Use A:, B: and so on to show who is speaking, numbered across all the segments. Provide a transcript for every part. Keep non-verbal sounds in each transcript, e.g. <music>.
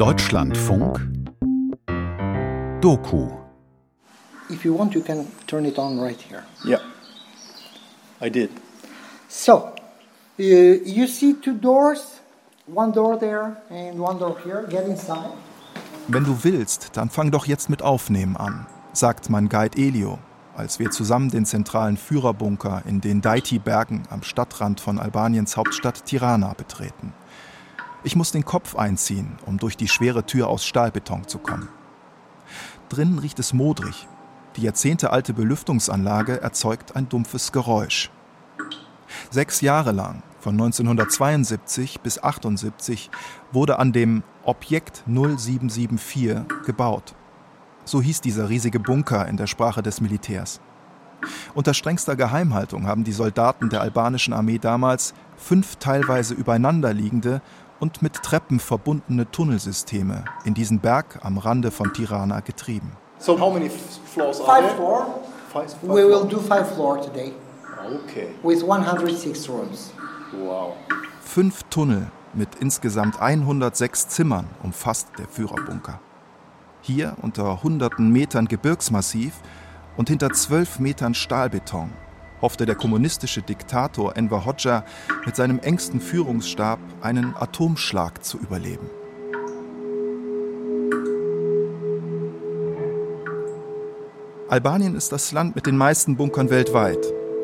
A: Deutschlandfunk Doku
B: If you want, you can turn it on right here.
C: Yeah, I did.
B: So, uh, you see two doors, one door there and one door here. Get inside.
D: Wenn du willst, dann fang doch jetzt mit Aufnehmen an, sagt mein Guide Elio, als wir zusammen den zentralen Führerbunker in den Daiti-Bergen am Stadtrand von Albaniens Hauptstadt Tirana betreten. Ich muss den Kopf einziehen, um durch die schwere Tür aus Stahlbeton zu kommen. Drinnen riecht es modrig. Die jahrzehntealte Belüftungsanlage erzeugt ein dumpfes Geräusch. Sechs Jahre lang, von 1972 bis 1978, wurde an dem Objekt 0774 gebaut. So hieß dieser riesige Bunker in der Sprache des Militärs. Unter strengster Geheimhaltung haben die Soldaten der albanischen Armee damals fünf teilweise übereinanderliegende und mit Treppen verbundene Tunnelsysteme in diesen Berg am Rande von Tirana getrieben.
C: So how many floors are
B: Five
C: there?
B: floor.
C: Five, five
B: We will do five floor today
C: Okay.
B: with 106 rooms.
C: Wow.
D: Fünf Tunnel mit insgesamt 106 Zimmern umfasst der Führerbunker. Hier unter hunderten Metern Gebirgsmassiv und hinter zwölf Metern Stahlbeton hoffte der kommunistische Diktator Enver Hoxha mit seinem engsten Führungsstab einen Atomschlag zu überleben. Albanien ist das Land mit den meisten Bunkern weltweit.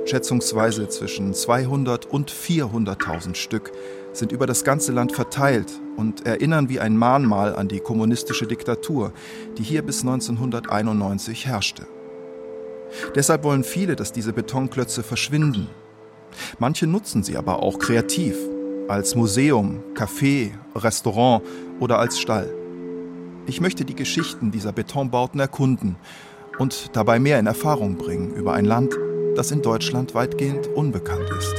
D: Schätzungsweise zwischen 200 und 400.000 Stück sind über das ganze Land verteilt und erinnern wie ein Mahnmal an die kommunistische Diktatur, die hier bis 1991 herrschte. Deshalb wollen viele, dass diese Betonklötze verschwinden. Manche nutzen sie aber auch kreativ, als Museum, Café, Restaurant oder als Stall. Ich möchte die Geschichten dieser Betonbauten erkunden und dabei mehr in Erfahrung bringen über ein Land, das in Deutschland weitgehend unbekannt ist.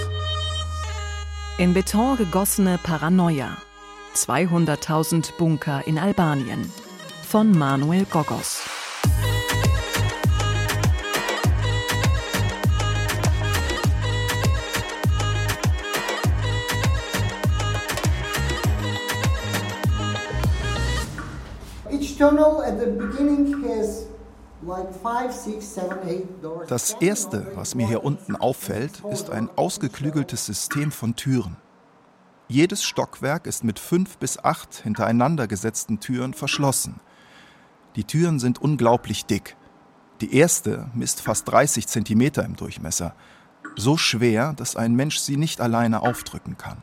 E: In Beton gegossene Paranoia. 200.000 Bunker in Albanien. Von Manuel Gogos.
D: Das Erste, was mir hier unten auffällt, ist ein ausgeklügeltes System von Türen. Jedes Stockwerk ist mit fünf bis acht hintereinander gesetzten Türen verschlossen. Die Türen sind unglaublich dick. Die erste misst fast 30 Zentimeter im Durchmesser. So schwer, dass ein Mensch sie nicht alleine aufdrücken kann.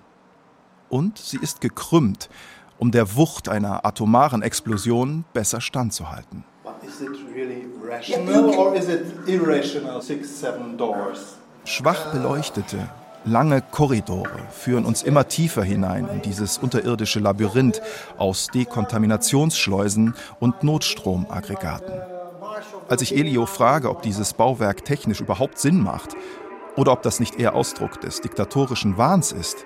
D: Und sie ist gekrümmt, um der Wucht einer atomaren Explosion besser standzuhalten.
C: But is it really rational or is it irrational? Six, seven doors.
D: Schwach beleuchtete, lange Korridore führen uns immer tiefer hinein in dieses unterirdische Labyrinth aus Dekontaminationsschleusen und Notstromaggregaten. Als ich Elio frage, ob dieses Bauwerk technisch überhaupt Sinn macht oder ob das nicht eher Ausdruck des diktatorischen Wahns ist,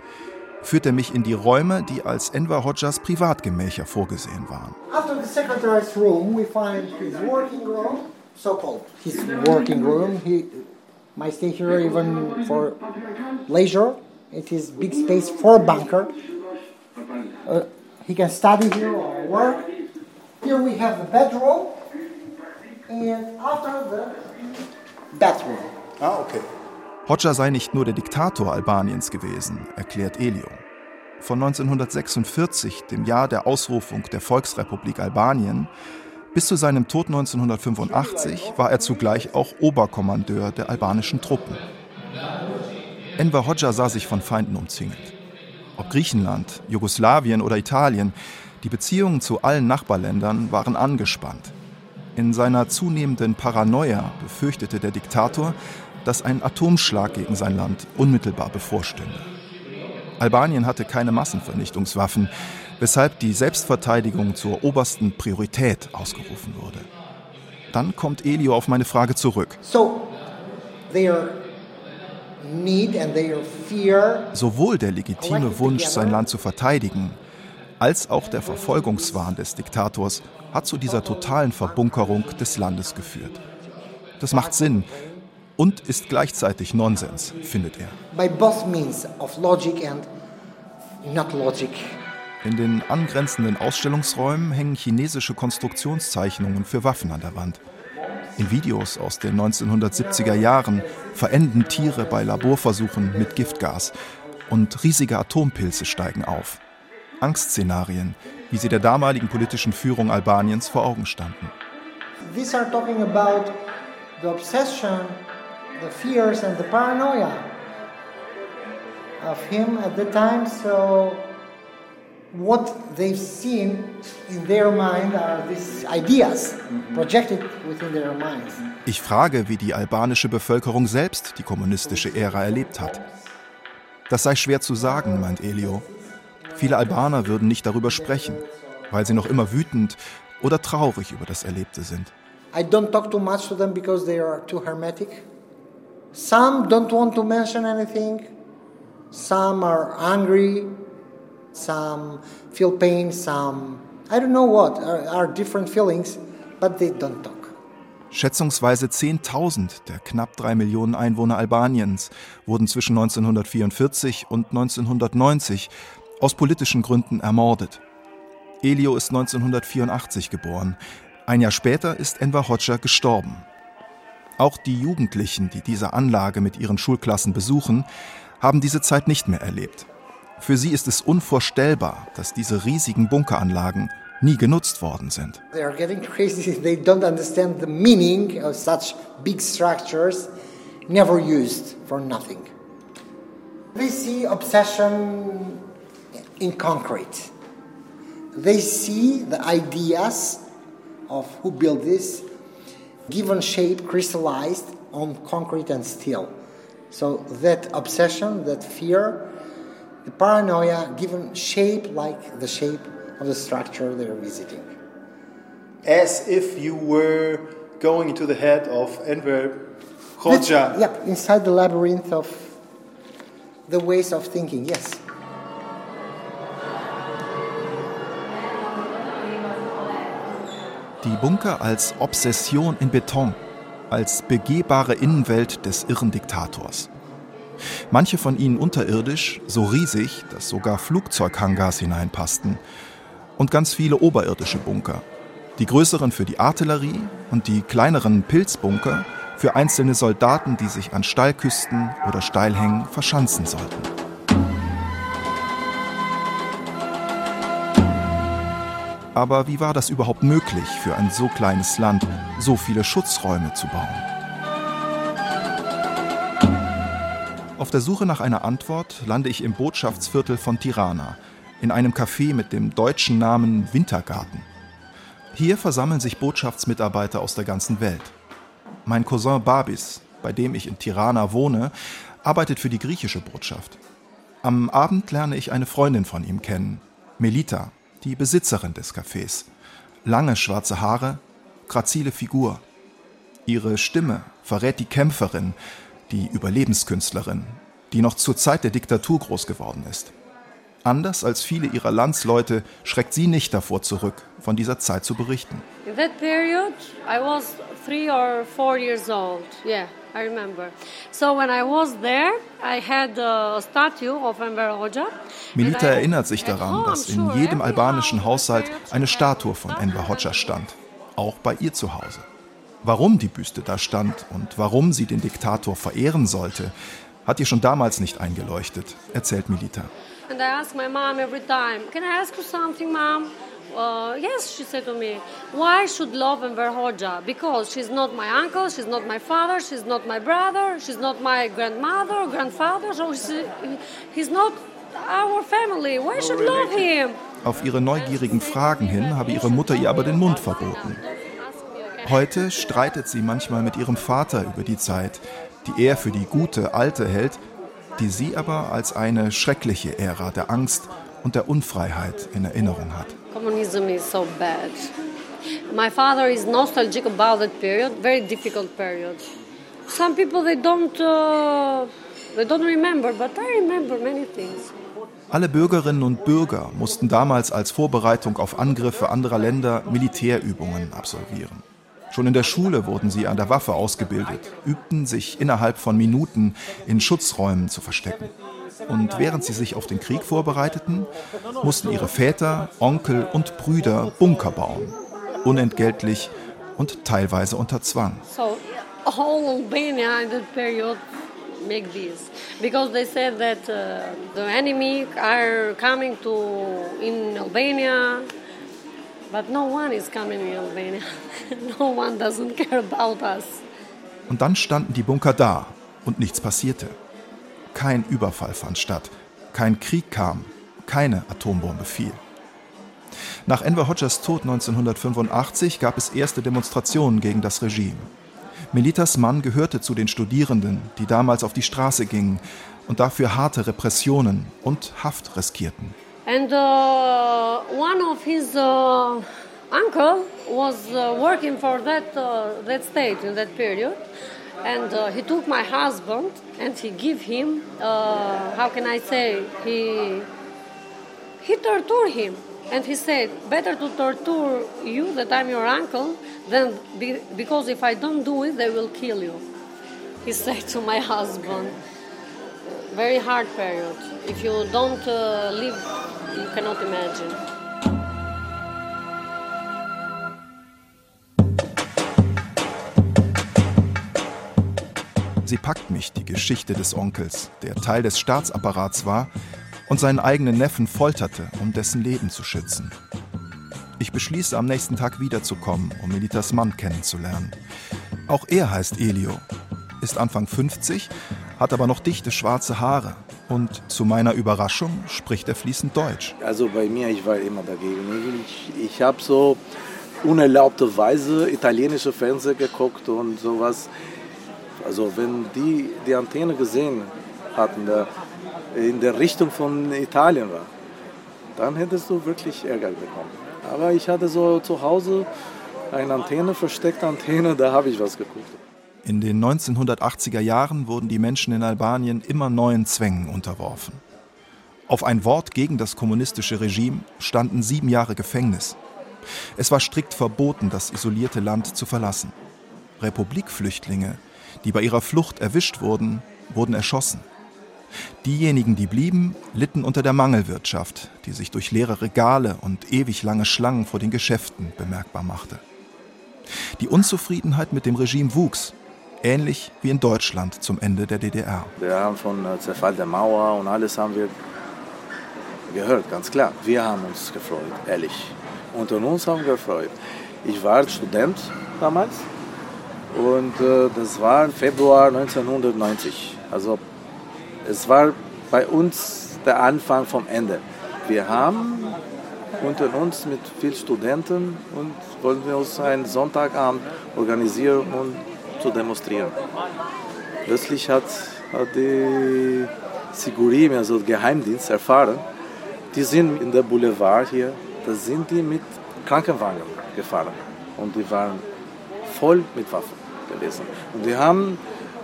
D: führt er mich in die Räume, die als Enver Hoxhas Privatgemächer vorgesehen waren.
B: After the secretary's room, we find his working room, so-called his working room. He might stay here even for leisure. It is big space for bunker. Uh, he can study here or work. Here we have the bedroom, and after the bathroom.
C: Ah, okay.
D: Hoxha sei nicht nur der Diktator Albaniens gewesen, erklärt Elio. Von 1946, dem Jahr der Ausrufung der Volksrepublik Albanien, bis zu seinem Tod 1985 war er zugleich auch Oberkommandeur der albanischen Truppen. Enver Hoxha sah sich von Feinden umzingelt. Ob Griechenland, Jugoslawien oder Italien, die Beziehungen zu allen Nachbarländern waren angespannt. In seiner zunehmenden Paranoia befürchtete der Diktator, dass ein Atomschlag gegen sein Land unmittelbar bevorstünde. Albanien hatte keine Massenvernichtungswaffen, weshalb die Selbstverteidigung zur obersten Priorität ausgerufen wurde. Dann kommt Elio auf meine Frage zurück.
B: So, their need and their fear
D: Sowohl der legitime Wunsch, sein Land zu verteidigen, als auch der Verfolgungswahn des Diktators hat zu dieser totalen Verbunkerung des Landes geführt. Das macht Sinn und ist gleichzeitig Nonsens, findet er. In den angrenzenden Ausstellungsräumen hängen chinesische Konstruktionszeichnungen für Waffen an der Wand. In Videos aus den 1970er Jahren verenden Tiere bei Laborversuchen mit Giftgas und riesige Atompilze steigen auf. Angstszenarien, wie sie der damaligen politischen Führung Albaniens vor Augen standen.
B: These are talking about the obsession, the fears and the paranoia of him at the time. So what they've seen in their mind are these ideas projected within their minds.
D: Ich frage, wie die albanische Bevölkerung selbst die kommunistische Ära erlebt hat. Das sei schwer zu sagen, meint Elio. Viele Albaner würden nicht darüber sprechen, weil sie noch immer wütend oder traurig über das Erlebte sind.
B: I don't talk too much to them because they are too hermetic. Some don't want to mention anything. Some are angry. Some feel pain. Some, I don't know what, are, are different feelings, but they don't talk.
D: Schätzungsweise 10.000 der knapp drei Millionen Einwohner Albaniens wurden zwischen 1944 und 1990 aus politischen Gründen ermordet. Elio ist 1984 geboren. Ein Jahr später ist Enver Hoxha gestorben. Auch die Jugendlichen, die diese Anlage mit ihren Schulklassen besuchen, haben diese Zeit nicht mehr erlebt. Für sie ist es unvorstellbar, dass diese riesigen Bunkeranlagen nie genutzt worden sind.
B: Never used for nothing. They see obsession in concrete. They see the ideas of who built this given shape crystallized on concrete and steel. So that obsession, that fear, the paranoia given shape like the shape of the structure they're visiting.
C: As if you were going into the head of Enver Hoxha.
B: Yep, inside the labyrinth of the ways of thinking, yes.
D: Die Bunker als Obsession in Beton, als begehbare Innenwelt des irren Diktators. Manche von ihnen unterirdisch, so riesig, dass sogar Flugzeughangars hineinpassten. Und ganz viele oberirdische Bunker. Die größeren für die Artillerie und die kleineren Pilzbunker für einzelne Soldaten, die sich an Steilküsten oder Steilhängen verschanzen sollten. Aber wie war das überhaupt möglich, für ein so kleines Land so viele Schutzräume zu bauen? Auf der Suche nach einer Antwort lande ich im Botschaftsviertel von Tirana, in einem Café mit dem deutschen Namen Wintergarten. Hier versammeln sich Botschaftsmitarbeiter aus der ganzen Welt. Mein Cousin Babis, bei dem ich in Tirana wohne, arbeitet für die griechische Botschaft. Am Abend lerne ich eine Freundin von ihm kennen, Melita, die Besitzerin des Cafés. Lange schwarze Haare, grazile Figur. Ihre Stimme verrät die Kämpferin, die Überlebenskünstlerin, die noch zur Zeit der Diktatur groß geworden ist. Anders als viele ihrer Landsleute schreckt sie nicht davor zurück, von dieser Zeit zu berichten.
A: In that period, I was three or four years old. Yeah, I remember. So when I was there, I had a statue of Enver Hoxha. I-
D: erinnert sich daran, dass in jedem albanischen Haushalt eine Statue von Enver Hoxha stand, auch bei ihr zu Hause. Warum die Büste da stand und warum sie den Diktator verehren sollte, hat ihr schon damals nicht eingeleuchtet, erzählt Milita.
A: And I asked my mom every time, Can I ask you something, mom? Uh, yes, she said to me. Why should love Enver Hoxha? Because she's not my uncle, she's not my father, she's not my brother, she's not my grandmother, grandfather, so he's, he's not our family. Why should love him?
D: Auf ihre neugierigen Fragen hin habe ihre Mutter ihr aber den Mund verboten. Heute streitet sie manchmal mit ihrem Vater über die Zeit, die er für die gute alte hält, die sie aber als eine schreckliche Ära der Angst und der Unfreiheit in Erinnerung hat.
A: Communism is so bad. My father is nostalgic about that period, very difficult period. Some people they don't uh, they don't remember, but I remember many things.
D: Alle Bürgerinnen und Bürger mussten damals als Vorbereitung auf Angriffe anderer Länder Militärübungen absolvieren. Schon in der Schule wurden sie an der Waffe ausgebildet, übten sich innerhalb von Minuten in Schutzräumen zu verstecken. Und während sie sich auf den Krieg vorbereiteten, mussten ihre Väter, Onkel und Brüder Bunker bauen. Unentgeltlich und teilweise unter Zwang.
A: So, all Albania in that period make this because they said that uh, the enemy are coming to in Albania, but no one is coming in Albania. <laughs> no one doesn't care about us.
D: Und dann standen die Bunker da und nichts passierte. Kein Überfall fand statt, kein Krieg kam, keine Atombombe fiel. Nach Enver Hodgers Tod 1985 gab es erste Demonstrationen gegen das Regime. Melitas Mann gehörte zu den Studierenden, die damals auf die Straße gingen und dafür harte Repressionen und Haft riskierten.
A: And uh, one of his uh, uncle was uh, working for that uh, that state in that period, and uh, he took my husband and he gave him uh, how can I say he he tortured him and he said better to torture you that I'm your uncle than be, because if I don't do it they will kill you. He <laughs> said to my husband. Very hard period. If you don't uh, live, you cannot imagine.
D: Sie packt mich, die Geschichte des Onkels, der Teil des Staatsapparats war und seinen eigenen Neffen folterte, um dessen Leben zu schützen. Ich beschließe, am nächsten Tag wiederzukommen, um Melitas Mann kennenzulernen. Auch er heißt Elio, ist Anfang 50, hat aber noch dichte schwarze Haare und zu meiner Überraschung spricht er fließend Deutsch.
F: Also bei mir, ich war immer dagegen. Ich, ich habe so unerlaubte Weise italienische Fernsehen geguckt und sowas. Also wenn die die Antenne gesehen hatten, der in der Richtung von Italien war, dann hättest du wirklich Ärger bekommen. Aber ich hatte so zu Hause eine Antenne, versteckte Antenne, da habe ich was geguckt.
D: In den 1980er Jahren wurden die Menschen in Albanien immer neuen Zwängen unterworfen. Auf ein Wort gegen das kommunistische Regime standen sieben Jahre Gefängnis. Es war strikt verboten, das isolierte Land zu verlassen. Republikflüchtlinge, die bei ihrer Flucht erwischt wurden, wurden erschossen. Diejenigen, die blieben, litten unter der Mangelwirtschaft, die sich durch leere Regale und ewig lange Schlangen vor den Geschäften bemerkbar machte. Die Unzufriedenheit mit dem Regime wuchs, ähnlich wie in Deutschland zum Ende der DDR.
F: Wir haben von äh, Zerfall der Mauer und alles haben wir gehört, ganz klar. Wir haben uns gefreut, ehrlich. Unter uns haben wir gefreut. Ich war Student damals und äh, das war Februar 1990. Also es war bei uns der Anfang vom Ende. Wir haben unter uns mit vielen Studenten und wollten wir uns einen Sonntagabend organisieren und zu demonstrieren. Plötzlich hat, hat die Sigurim, also Geheimdienst, erfahren, die sind in der Boulevard hier, da sind die mit Krankenwagen gefahren und die waren voll mit Waffen gewesen. Und die haben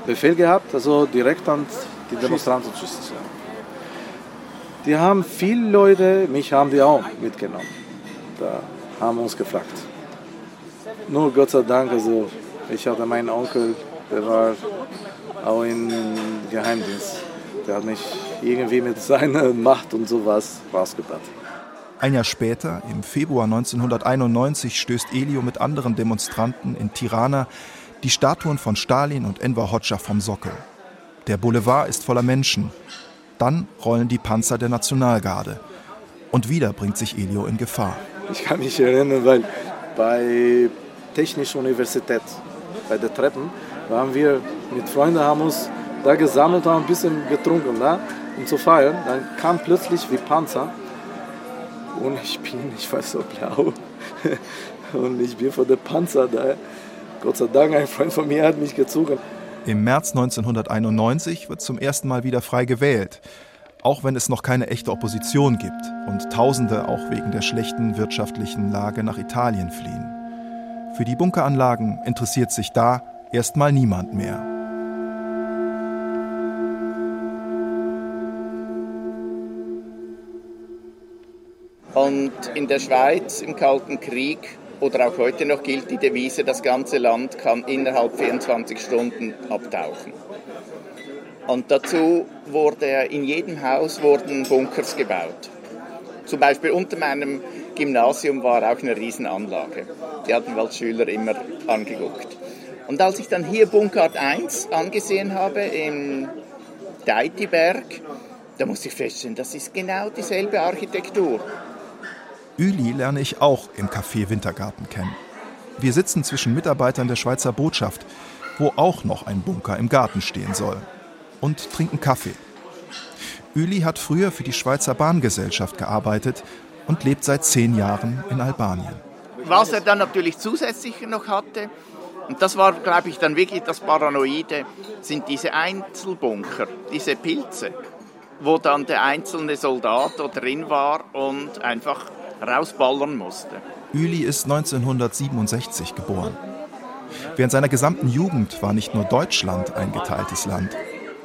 F: Befehl gehabt, also direkt an die Demonstranten zu schießen. Die haben viele Leute, mich haben die auch mitgenommen. Da haben uns gefragt. Nur Gott sei Dank, also ich hatte meinen Onkel, der war auch im Geheimdienst. Der hat mich irgendwie mit <laughs> seiner Macht und sowas rausgebracht.
D: Ein Jahr später, im Februar 1991, stößt Elio mit anderen Demonstranten in Tirana die Statuen von Stalin und Enver Hoxha vom Sockel. Der Boulevard ist voller Menschen. Dann rollen die Panzer der Nationalgarde. Und wieder bringt sich Elio in Gefahr.
F: Ich kann mich erinnern, weil bei Technischer Universität, bei der Treppen, waren wir mit Freunden, haben uns da gesammelt, haben ein bisschen getrunken, da, um zu feiern. Dann kam plötzlich wie Panzer <laughs> und ich bin, ich weiß so blau. und ich bin vor der Panzer da. Gott sei Dank, ein Freund von mir hat mich gezogen.
D: Im März 1991 wird zum ersten Mal wieder frei gewählt, auch wenn es noch keine echte Opposition gibt und Tausende auch wegen der schlechten wirtschaftlichen Lage nach Italien fliehen. Für die Bunkeranlagen interessiert sich da erstmal niemand mehr.
G: Und in der Schweiz im Kalten Krieg oder auch heute noch gilt die Devise, das ganze Land kann innerhalb 24 Stunden abtauchen. Und dazu wurde in jedem Haus wurden Bunkers gebaut. Zum Beispiel unter meinem Gymnasium war auch eine Riesenanlage. Die hatten wir als Schüler immer angeguckt. Und als ich dann hier Bunkart 1 angesehen habe im Deitiberg, da musste ich feststellen, das ist genau dieselbe Architektur.
D: Üli lerne ich auch im Café Wintergarten kennen. Wir sitzen zwischen Mitarbeitern der Schweizer Botschaft, wo auch noch ein Bunker im Garten stehen soll, und trinken Kaffee. Üli hat früher für die Schweizer Bahngesellschaft gearbeitet und lebt seit zehn Jahren in Albanien.
G: Was er dann natürlich zusätzlich noch hatte, und das war, glaube ich, dann wirklich das Paranoide, sind diese Einzelbunker, diese Pilze, wo dann der einzelne Soldat da drin war und einfach rausballern musste.
D: Üli ist 1967 geboren. Während seiner gesamten Jugend war nicht nur Deutschland ein geteiltes Land,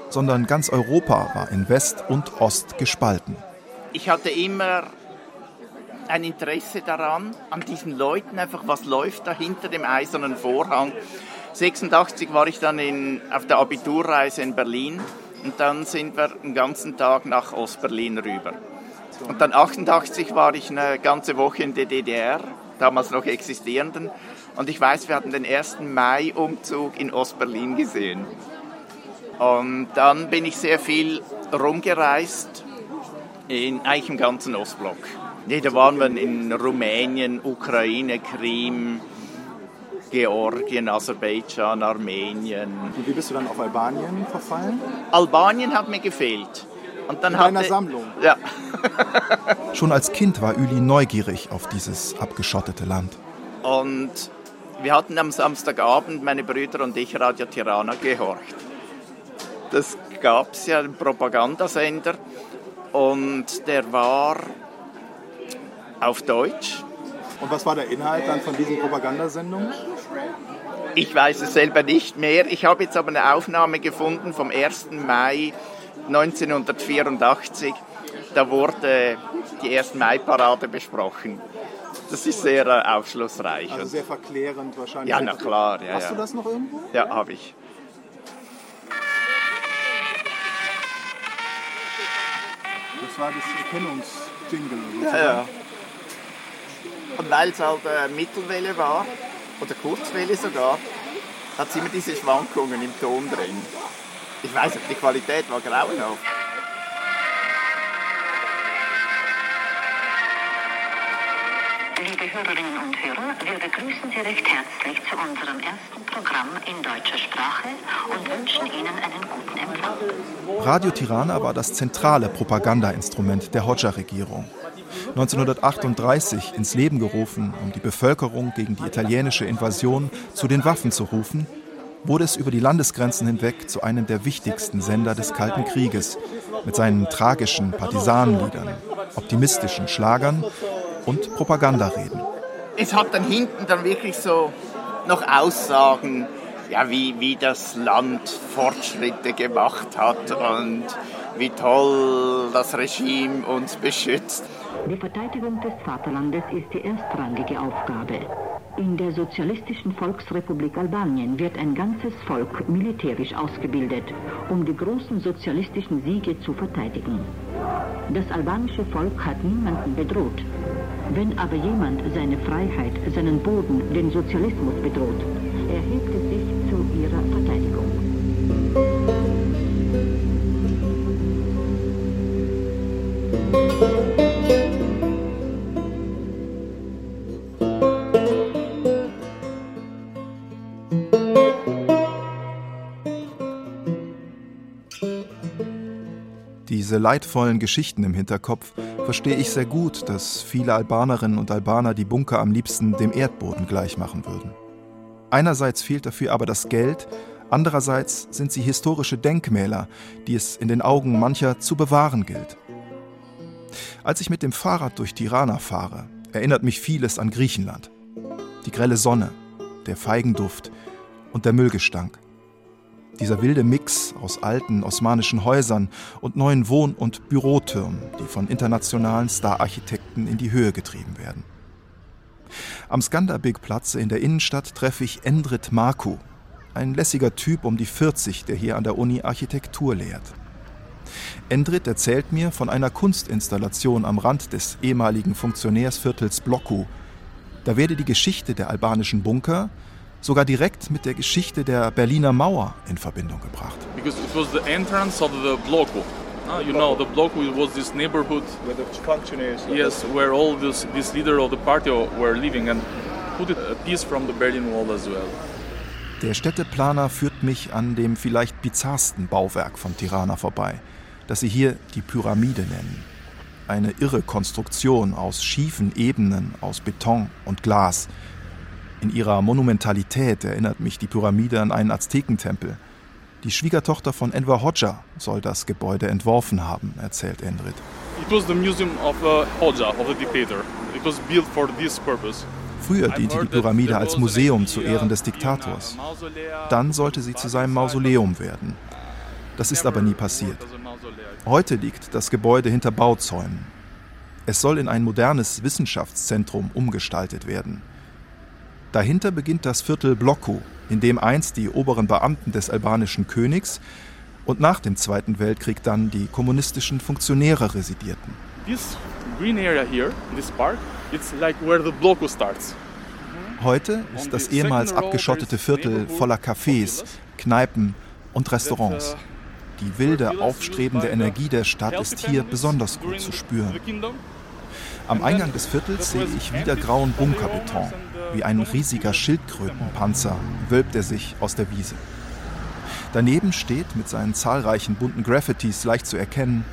D: sondern ganz Europa war in West und Ost gespalten.
G: Ich hatte immer ein Interesse daran, an diesen Leuten einfach, was läuft da hinter dem eisernen Vorhang. 86 war ich dann in, auf der Abiturreise in Berlin und dann sind wir den ganzen Tag nach Ostberlin rüber. Und dann 88 war ich eine ganze Woche in der DDR, damals noch existierenden. Und ich weiß, wir hatten den ersten Mai-Umzug in Ostberlin gesehen. Und dann bin ich sehr viel rumgereist, in eigentlich im ganzen Ostblock. Nee, da waren wir in Rumänien, Ukraine, Krim, Georgien, Aserbaidschan, Armenien.
C: Und wie bist du dann auf Albanien verfallen?
G: Albanien hat mir gefehlt. Und dann
C: In
G: hatte,
C: Sammlung?
G: Ja. <laughs>
D: Schon als Kind war Üli neugierig auf dieses abgeschottete Land.
G: Und wir hatten am Samstagabend, meine Brüder und ich, Radio Tirana gehorcht. Das gab es ja, einen Propagandasender. Und der war auf Deutsch.
C: Und was war der Inhalt dann von diesen Propagandasendungen?
G: Ich weiß es selber nicht mehr. Ich habe jetzt aber eine Aufnahme gefunden vom 1. Mai 1984. Da wurde die 1. Mai-Parade besprochen. Das ist sehr äh, aufschlussreich.
C: Also sehr verklärend wahrscheinlich.
G: Ja, na klar. Ja,
C: Hast
G: ja.
C: du das noch irgendwo?
G: Ja, habe ich.
C: Das war das Erkennungsjingle.
G: Ja, ja. Und weil es halt äh, Mittelwelle war, oder Kurzwelle sogar, hat es immer diese Schwankungen im Ton drin. Ich weiß nicht, die Qualität war grauenhaft.
H: Liebe Hörerinnen und Hörer, wir begrüßen Sie recht herzlich zu unserem ersten Programm in deutscher Sprache und wünschen Ihnen einen guten Empfang.
D: Radio Tirana war das zentrale Propagandainstrument der Hodja-Regierung. 1938 ins Leben gerufen, um die Bevölkerung gegen die italienische Invasion zu den Waffen zu rufen, wurde es über die Landesgrenzen hinweg zu einem der wichtigsten Sender des Kalten Krieges mit seinen tragischen Partisanenliedern, optimistischen Schlagern und Propagandareden.
G: Es hat dann hinten dann wirklich so noch Aussagen, ja, wie, wie das Land Fortschritte gemacht hat und wie toll das Regime uns beschützt.
H: Die Verteidigung des Vaterlandes ist die erstrangige Aufgabe. In der Sozialistischen Volksrepublik Albanien wird ein ganzes Volk militärisch ausgebildet, um die großen sozialistischen Siege zu verteidigen. Das albanische Volk hat niemanden bedroht. Wenn aber jemand seine Freiheit, seinen Boden, den Sozialismus bedroht, erhebt es
D: Diese leidvollen Geschichten im Hinterkopf verstehe ich sehr gut, dass viele Albanerinnen und Albaner die Bunker am liebsten dem Erdboden gleichmachen würden. Einerseits fehlt dafür aber das Geld, andererseits sind sie historische Denkmäler, die es in den Augen mancher zu bewahren gilt. Als ich mit dem Fahrrad durch Tirana fahre, erinnert mich vieles an Griechenland. Die grelle Sonne, der Feigenduft und der Müllgestank. Dieser wilde Mix aus alten osmanischen Häusern und neuen Wohn- und Bürotürmen, die von internationalen Stararchitekten in die Höhe getrieben werden. Am Skanderbeg-Platz in der Innenstadt treffe ich Endrit Marku. Ein lässiger Typ um die 40, der hier an der Uni Architektur lehrt. Endrit erzählt mir von einer Kunstinstallation am Rand des ehemaligen Funktionärsviertels Bloku. Da werde die Geschichte der albanischen Bunker sogar direkt mit der Geschichte der Berliner Mauer in Verbindung gebracht.
I: Because it was the entrance of the Bloku. Uh, you know, the Bloku was this neighborhood
C: Where the functionaries.
I: Yes, where all this, this leader of the party were living and put it a piece from the Berlin Wall as well.
D: Der Städteplaner führt mich an dem vielleicht bizarrsten Bauwerk von Tirana vorbei, das sie hier die Pyramide nennen. Eine irre Konstruktion aus schiefen Ebenen aus Beton und Glas. In ihrer Monumentalität erinnert mich die Pyramide an einen Aztekentempel. Die Schwiegertochter von Enver Hoxha soll das Gebäude entworfen haben, erzählt Endrit.
I: It was the museum of uh, Hoxha, of the dictator. It was built for this purpose.
D: Früher diente die Pyramide als Museum zu Ehren des Diktators. Dann sollte sie zu seinem Mausoleum werden. Das ist aber nie passiert. Heute liegt das Gebäude hinter Bauzäunen. Es soll in ein modernes Wissenschaftszentrum umgestaltet werden. Dahinter beginnt das Viertel Bloku, in dem einst die oberen Beamten des albanischen Königs und nach dem Zweiten Weltkrieg dann die kommunistischen Funktionäre residierten.
I: This green area here, this park, it's like where the Bloku starts.
D: Heute ist das ehemals abgeschottete Viertel voller Cafés, Kneipen und Restaurants. Die wilde, aufstrebende Energie der Stadt ist hier besonders gut zu spüren. Am Eingang des Viertels sehe ich wieder grauen Bunkerbeton. Wie ein riesiger Schildkrötenpanzer wölbt er sich aus der Wiese. Daneben steht mit seinen zahlreichen bunten Graffitis leicht zu erkennen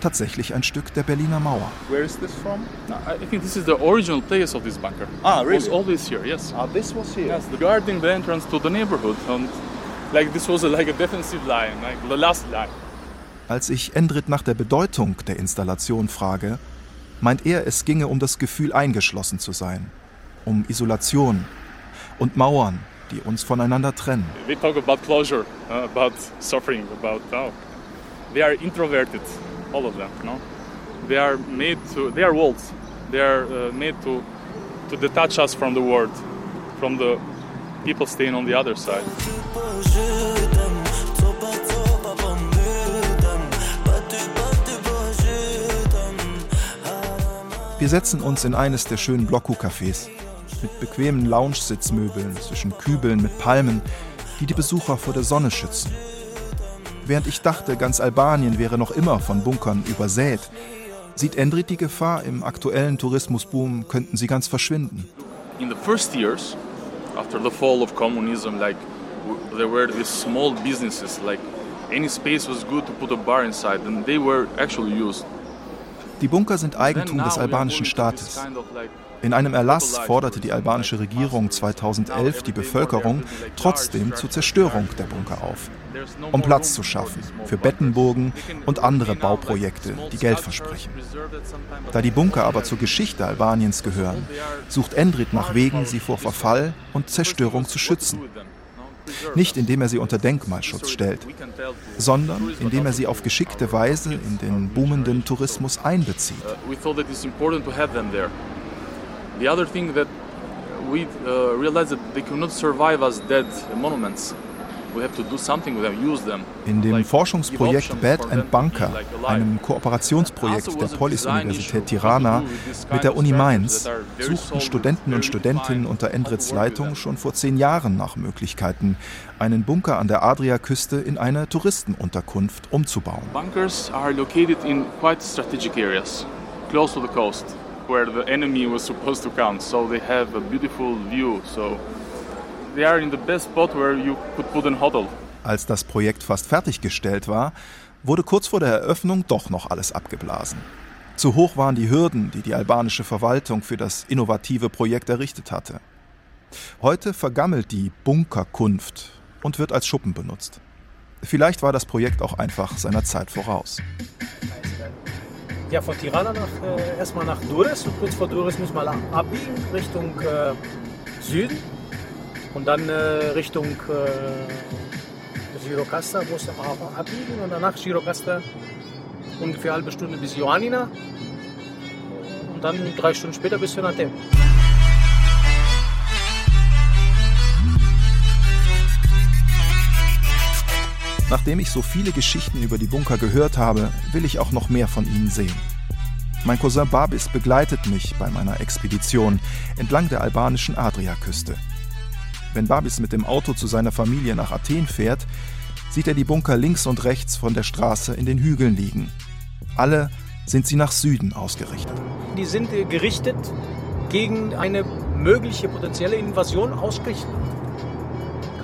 D: tatsächlich ein Stück der Berliner Mauer.
C: Where is this from?
I: No, I think this is the original place of this bunker.
C: Ah,
I: It was
C: really?
I: always here, yes.
C: Ah, this was here.
I: Yes, the guarding the entrance to the neighborhood. And like this was a, like a defensive line, like the last line.
D: Als ich Endrit nach der Bedeutung der Installation frage, meint er, es ginge um das Gefühl, eingeschlossen zu sein, um Isolation und Mauern, die uns voneinander trennen.
I: They talk about closure, uh, about suffering, about oh, they are introverted, all of them. No, they are made to. They are walls. They are uh, made to to detach us from the world, from the people staying on the other side.
D: Wir setzen uns in eines der schönen Blocku-Cafés mit bequemen Lounge-Sitzmöbeln zwischen Kübeln mit Palmen, die die Besucher vor der Sonne schützen. Während ich dachte, ganz Albanien wäre noch immer von Bunkern übersät, sieht Endrit die Gefahr, im aktuellen Tourismusboom könnten sie ganz verschwinden.
I: In the first years, after the fall of communism, like there were these small businesses, like any space was good to put a bar inside, and they were actually used.
D: Die Bunker sind Eigentum des albanischen Staates. In einem Erlass forderte die albanische Regierung 2011 die Bevölkerung trotzdem zur Zerstörung der Bunker auf, um Platz zu schaffen für Bettenburgen und andere Bauprojekte, die Geld versprechen. Da die Bunker aber zur Geschichte Albaniens gehören, sucht Endrit nach Wegen, sie vor Verfall und Zerstörung zu schützen. Nicht indem er sie unter Denkmalschutz stellt, sondern indem er sie auf geschickte Weise in den boomenden Tourismus einbezieht.
I: The other thing that we uh, realized that they cannot survive as dead monuments. We have to do something with them, use them.
D: In dem Forschungsprojekt
I: them
D: and Bunker, einem
I: Also
D: Kooperationsprojekt der Polis-Universität Tirana mit der Uni Mainz, suchten Studenten und Studentinnen unter Endrits Leitung schon vor zehn Jahren nach Möglichkeiten, einen Bunker an der Adriaküste in eine Touristenunterkunft umzubauen.
I: Bunkers are located in quite strategic areas, close to the coast, where the enemy was supposed to come. So they have a beautiful view. So they are in the best spot where you could put an hotel.
D: Als das Projekt fast fertiggestellt war, wurde kurz vor der Eröffnung doch noch alles abgeblasen. Zu hoch waren die Hürden, die die albanische Verwaltung für das innovative Projekt errichtet hatte. Heute vergammelt die Bunkerkunft und wird als Schuppen benutzt. Vielleicht war das Projekt auch einfach seiner Zeit voraus.
J: Ja, von Tirana nach, äh, erstmal nach Durres und kurz vor Durres müssen wir abbiegen Richtung äh, Süden. Und dann äh, Richtung äh, Girocasta muss man auch abbiegen. Und danach Girocasta ungefähr eine halbe Stunde bis Ioannina. Und dann drei Stunden später bis Fenatem.
D: Nachdem ich so viele Geschichten über die Bunker gehört habe, will ich auch noch mehr von ihnen sehen. Mein Cousin Babis begleitet mich bei meiner Expedition entlang der albanischen Adriaküste. Wenn Babis mit dem Auto zu seiner Familie nach Athen fährt, sieht er die Bunker links und rechts von der Straße in den Hügeln liegen. Alle sind sie nach Süden ausgerichtet.
J: Die sind äh, gerichtet gegen eine mögliche potenzielle Invasion ausgerichtet.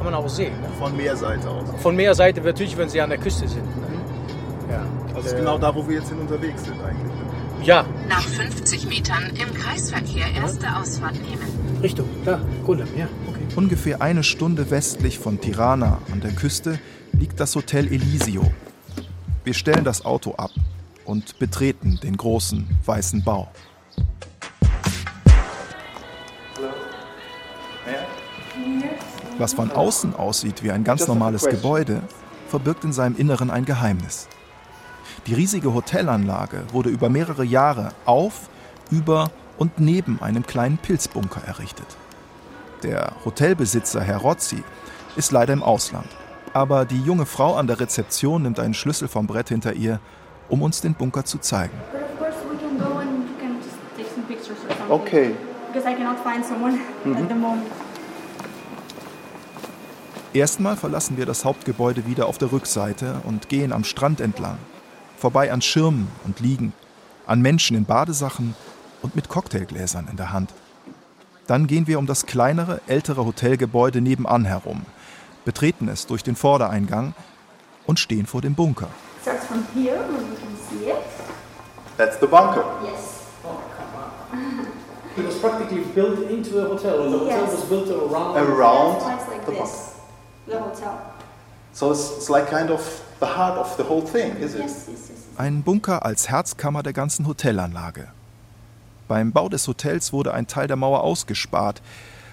J: Kann man auch sehen. Ne?
C: Von Meerseite aus.
J: Von Meerseite natürlich, wenn sie an der Küste sind. Ne? Ja.
C: Das ist genau da, wo wir jetzt hin unterwegs sind eigentlich. ne?
J: Ja,
K: Nach 50 Metern im Kreisverkehr erste Ausfahrt nehmen.
J: Richtung, da, Kulam, ja, okay.
D: Ungefähr eine Stunde westlich von Tirana an der Küste liegt das Hotel Elisio. Wir stellen das Auto ab und betreten den großen weißen Bau. Was von außen aussieht wie ein ganz normales Gebäude, verbirgt in seinem Inneren ein Geheimnis. Die riesige Hotelanlage wurde über mehrere Jahre auf, über und neben einem kleinen Pilzbunker errichtet. Der Hotelbesitzer Herr Rozzi ist leider im Ausland. Aber die junge Frau an der Rezeption nimmt einen Schlüssel vom Brett hinter ihr, um uns den Bunker zu zeigen.
C: Okay.
L: Because I cannot find someone <laughs> at the moment.
D: Erstmal verlassen wir das Hauptgebäude wieder auf der Rückseite und gehen am Strand entlang. Vorbei an Schirmen und Liegen, an Menschen in Badesachen und mit Cocktailgläsern in der Hand. Dann gehen wir um das kleinere, ältere Hotelgebäude nebenan herum, betreten es durch den Vordereingang und stehen vor dem Bunker.
L: Starts from here, you can see it.
C: That's the bunker.
L: Yes.
J: It was practically built into a hotel. or The hotel
L: Yes.
J: was built around.
C: Around
L: like
C: the bunker.
D: Ein Bunker als Herzkammer der ganzen Hotelanlage. Beim Bau des Hotels wurde ein Teil der Mauer ausgespart.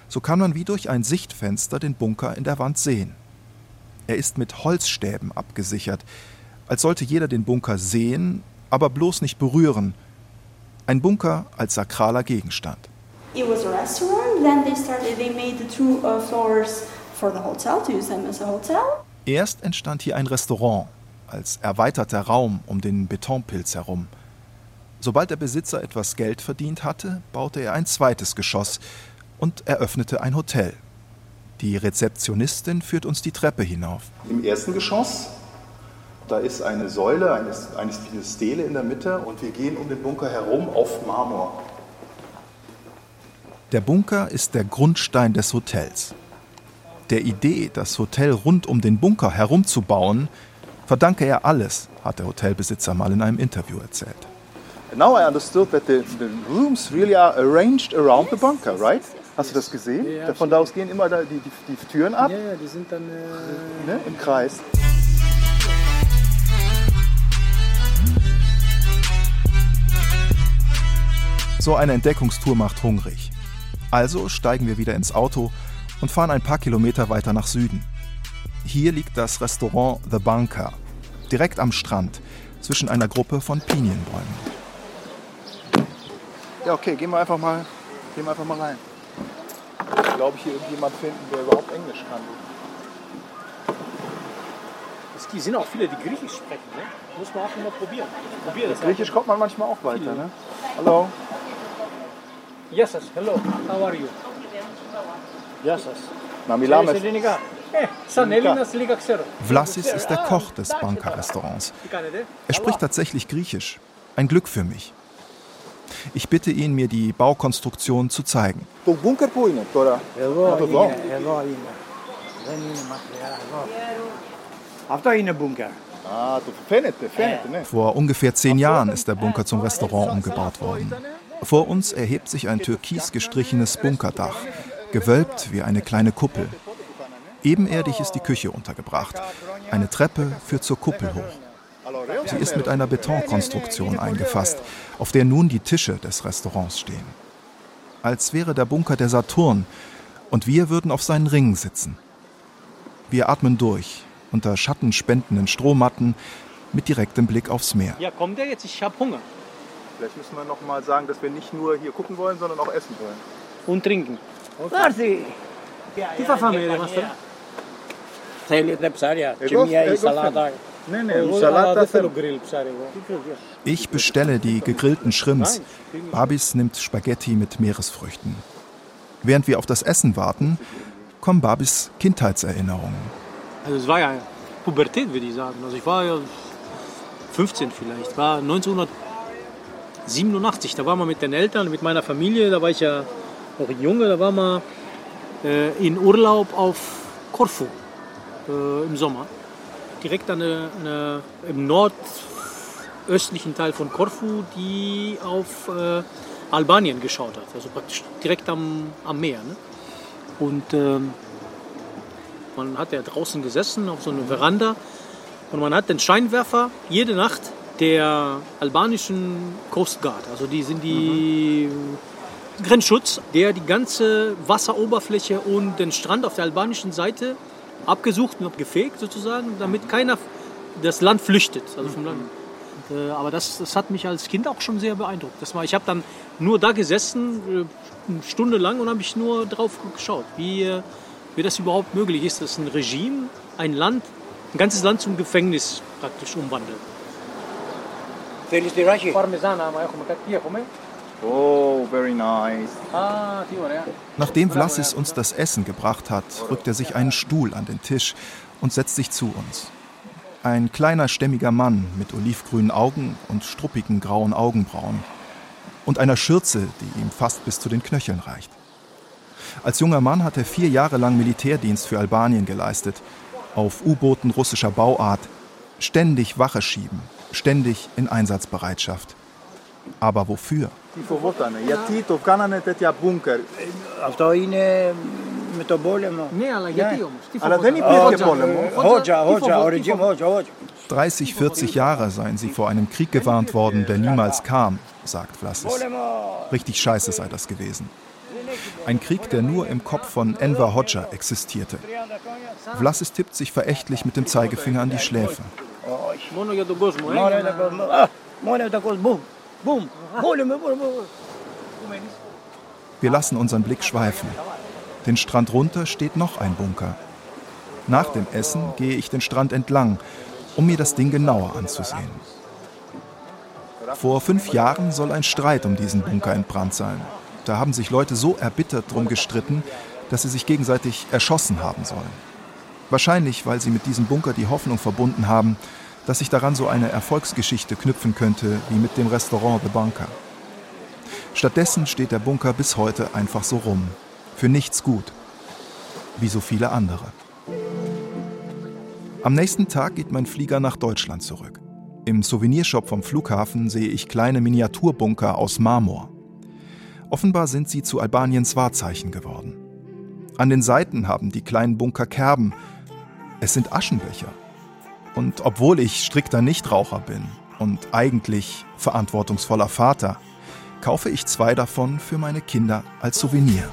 D: So kann man wie durch ein Sichtfenster den Bunker in der Wand sehen. Er ist mit Holzstäben abgesichert, als sollte jeder den Bunker sehen, aber bloß nicht berühren. Ein Bunker als sakraler Gegenstand.
L: It was a restaurant. Then they started. They made the two uh, floors for the hotel to use them as a hotel.
D: Erst entstand hier ein Restaurant als erweiterter Raum um den Betonpilz herum. Sobald der Besitzer etwas Geld verdient hatte, baute er ein zweites Geschoss und eröffnete ein Hotel. Die Rezeptionistin führt uns die Treppe hinauf.
C: Im ersten Geschoss, da ist eine Säule, eine, eine Stele in der Mitte und wir gehen um den Bunker herum auf Marmor.
D: Der Bunker ist der Grundstein des Hotels. Der Idee, das Hotel rund um den Bunker herumzubauen, verdanke er alles, hat der Hotelbesitzer mal in einem Interview erzählt.
C: Now I understood that the, the rooms really are arranged around the bunker, right? Hast du das gesehen?
J: Ja,
C: Von da aus gehen immer die, die, die Türen ab
J: Ja, ja, die sind dann. Äh,
C: ne, im Kreis.
D: So eine Entdeckungstour macht hungrig. Also steigen wir wieder ins Auto und fahren ein paar Kilometer weiter nach Süden. Hier liegt das Restaurant The Bunker, direkt am Strand, zwischen einer Gruppe von Pinienbäumen.
C: Ja, okay, gehen wir einfach mal, gehen wir einfach mal rein. Ich glaube, hier irgendjemand finden, der überhaupt Englisch kann.
J: es sind auch viele, die Griechisch sprechen. Ne? Muss man auch immer probieren. Ich probiere das.
C: Griechisch kommt man manchmal auch weiter, ne? Hallo.
J: Yes, yes. Hello. How are you? Yes, yes.
C: Να μιλάμε.
J: Σε ελληνικά. Ε, σαν Έλληνας λίγα ξέρω.
D: Vlasis ist der Koch des Bunker-Restaurants.
J: Τι κάνετε.
D: Er spricht tatsächlich Griechisch. Ein Glück für mich. Ich bitte ihn, mir die Baukonstruktion zu zeigen.
C: Το μπούνκερ πού είναι τώρα,
M: Εδώ
C: να το
M: είναι,
C: δω.
M: εδώ είναι. Δεν είναι μακριά, εδώ. Αυτό είναι μπούνκερ.
C: Ah, το φαίνεται, φαίνεται, ναι.
D: Vor ungefähr zehn Jahren ist der Bunker zum Restaurant umgebaut worden. Vor uns erhebt sich ein türkis gestrichenes Bunkerdach, gewölbt wie eine kleine Kuppel. Ebenerdig ist die Küche untergebracht. Eine Treppe führt zur Kuppel hoch. Sie ist mit einer Betonkonstruktion eingefasst, auf der nun die Tische des Restaurants stehen. Als wäre der Bunker der Saturn und wir würden auf seinen Ringen sitzen. Wir atmen durch, unter schattenspendenden Strohmatten, mit direktem Blick aufs Meer.
J: Ja, kommt der jetzt? Ich habe Hunger.
C: Vielleicht müssen wir noch mal sagen, dass wir nicht nur hier gucken wollen, sondern auch essen wollen.
J: Und trinken.
M: Πάρθει.
J: Τι θα φάμε, ρε Μάστορα. θέλει δεν ψάρια. Και μία η σαλάτα.
M: Ναι, ναι,
J: Εγώ,
M: σαλάτα
J: αλλά δεν
M: θέλω.
J: θέλω γκριλ ψάρι εγώ.
D: Ich bestelle die gegrillten Shrimps. Babis nimmt Spaghetti mit Meeresfrüchten. Während wir auf das Essen warten, kommen Babis Kindheitserinnerungen.
J: Also es war ja Pubertät, würde ich sagen. Also ich war ja 15 vielleicht. War 1987. Da waren wir mit den Eltern, mit meiner Familie. Da war ich ja ein Junge. Da waren wir äh, in Urlaub auf Korfu äh, im Sommer. Direkt an an der, im nordöstlichen Teil von Korfu, die auf äh, Albanien geschaut hat. Also praktisch direkt am, am Meer. Ne? Und ähm, man hat ja draußen gesessen auf so einer Veranda und man hat den Scheinwerfer jede Nacht der albanischen Coast Guard, also die sind die Grenzschutz, der die ganze Wasseroberfläche und den Strand auf der albanischen Seite abgesucht und abgefegt sozusagen, damit keiner das Land flüchtet, also vom Land. Und, äh, aber das, das hat mich als Kind auch schon sehr beeindruckt. Das war, ich habe dann nur da gesessen, äh, eine Stunde lang und habe ich nur drauf geschaut, wie, äh, wie das überhaupt möglich ist, dass ein Regime ein Land, ein ganzes Land zum Gefängnis praktisch umwandelt.
M: Θέλεις τυράκι.
J: Παρμεζάνα, άμα έχουμε κάτι, τι έχουμε.
C: Oh, very nice.
J: Ah,
D: Nachdem Vlassis uns das Essen gebracht hat, rückt er sich einen Stuhl an den Tisch und setzt sich zu uns. Ein kleiner, stämmiger Mann mit olivgrünen Augen und struppigen grauen Augenbrauen. Und einer Schürze, die ihm fast bis zu den Knöcheln reicht. Als junger Mann hat er vier Jahre lang Militärdienst für Albanien geleistet. Auf U-Booten russischer Bauart. Ständig Wache schieben. Ständig in Einsatzbereitschaft. Aber wofür? Dreißig, vierzig Jahre seien sie vor einem Krieg gewarnt worden, der niemals kam, sagt Vlassis. Richtig scheiße sei das gewesen. Ein Krieg, der nur im Kopf von Enver Hoxha existierte. Vlassis tippt sich verächtlich mit dem Zeigefinger an die Schläfe. Wir lassen unseren Blick schweifen. Den Strand runter steht noch ein Bunker. Nach dem Essen gehe ich den Strand entlang, um mir das Ding genauer anzusehen. Vor fünf Jahren soll ein Streit um diesen Bunker entbrannt sein. Da haben sich Leute so erbittert drum gestritten, dass sie sich gegenseitig erschossen haben sollen. Wahrscheinlich, weil sie mit diesem Bunker die Hoffnung verbunden haben, dass sich daran so eine Erfolgsgeschichte knüpfen könnte wie mit dem Restaurant The Bunker. Stattdessen steht der Bunker bis heute einfach so rum. Für nichts gut. Wie so viele andere. Am nächsten Tag geht mein Flieger nach Deutschland zurück. Im Souvenirshop vom Flughafen sehe ich kleine Miniaturbunker aus Marmor. Offenbar sind sie zu Albaniens Wahrzeichen geworden. An den Seiten haben die kleinen Bunker Kerben. Es sind Aschenbecher. Und obwohl ich strikter Nichtraucher bin und eigentlich verantwortungsvoller Vater, kaufe ich zwei davon für meine Kinder als Souvenir.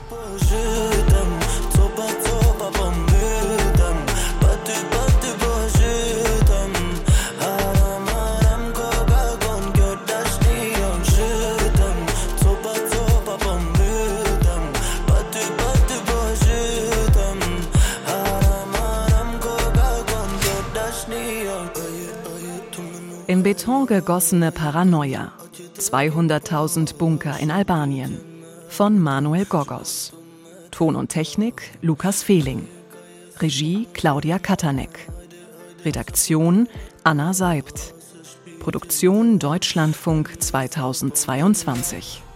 E: Beton gegossene Paranoia. 200.000 Bunker in Albanien. Von Manuel Gogos. Ton und Technik Lukas Fehling. Regie Claudia Katanek. Redaktion Anna Seibt. Produktion Deutschlandfunk 2022.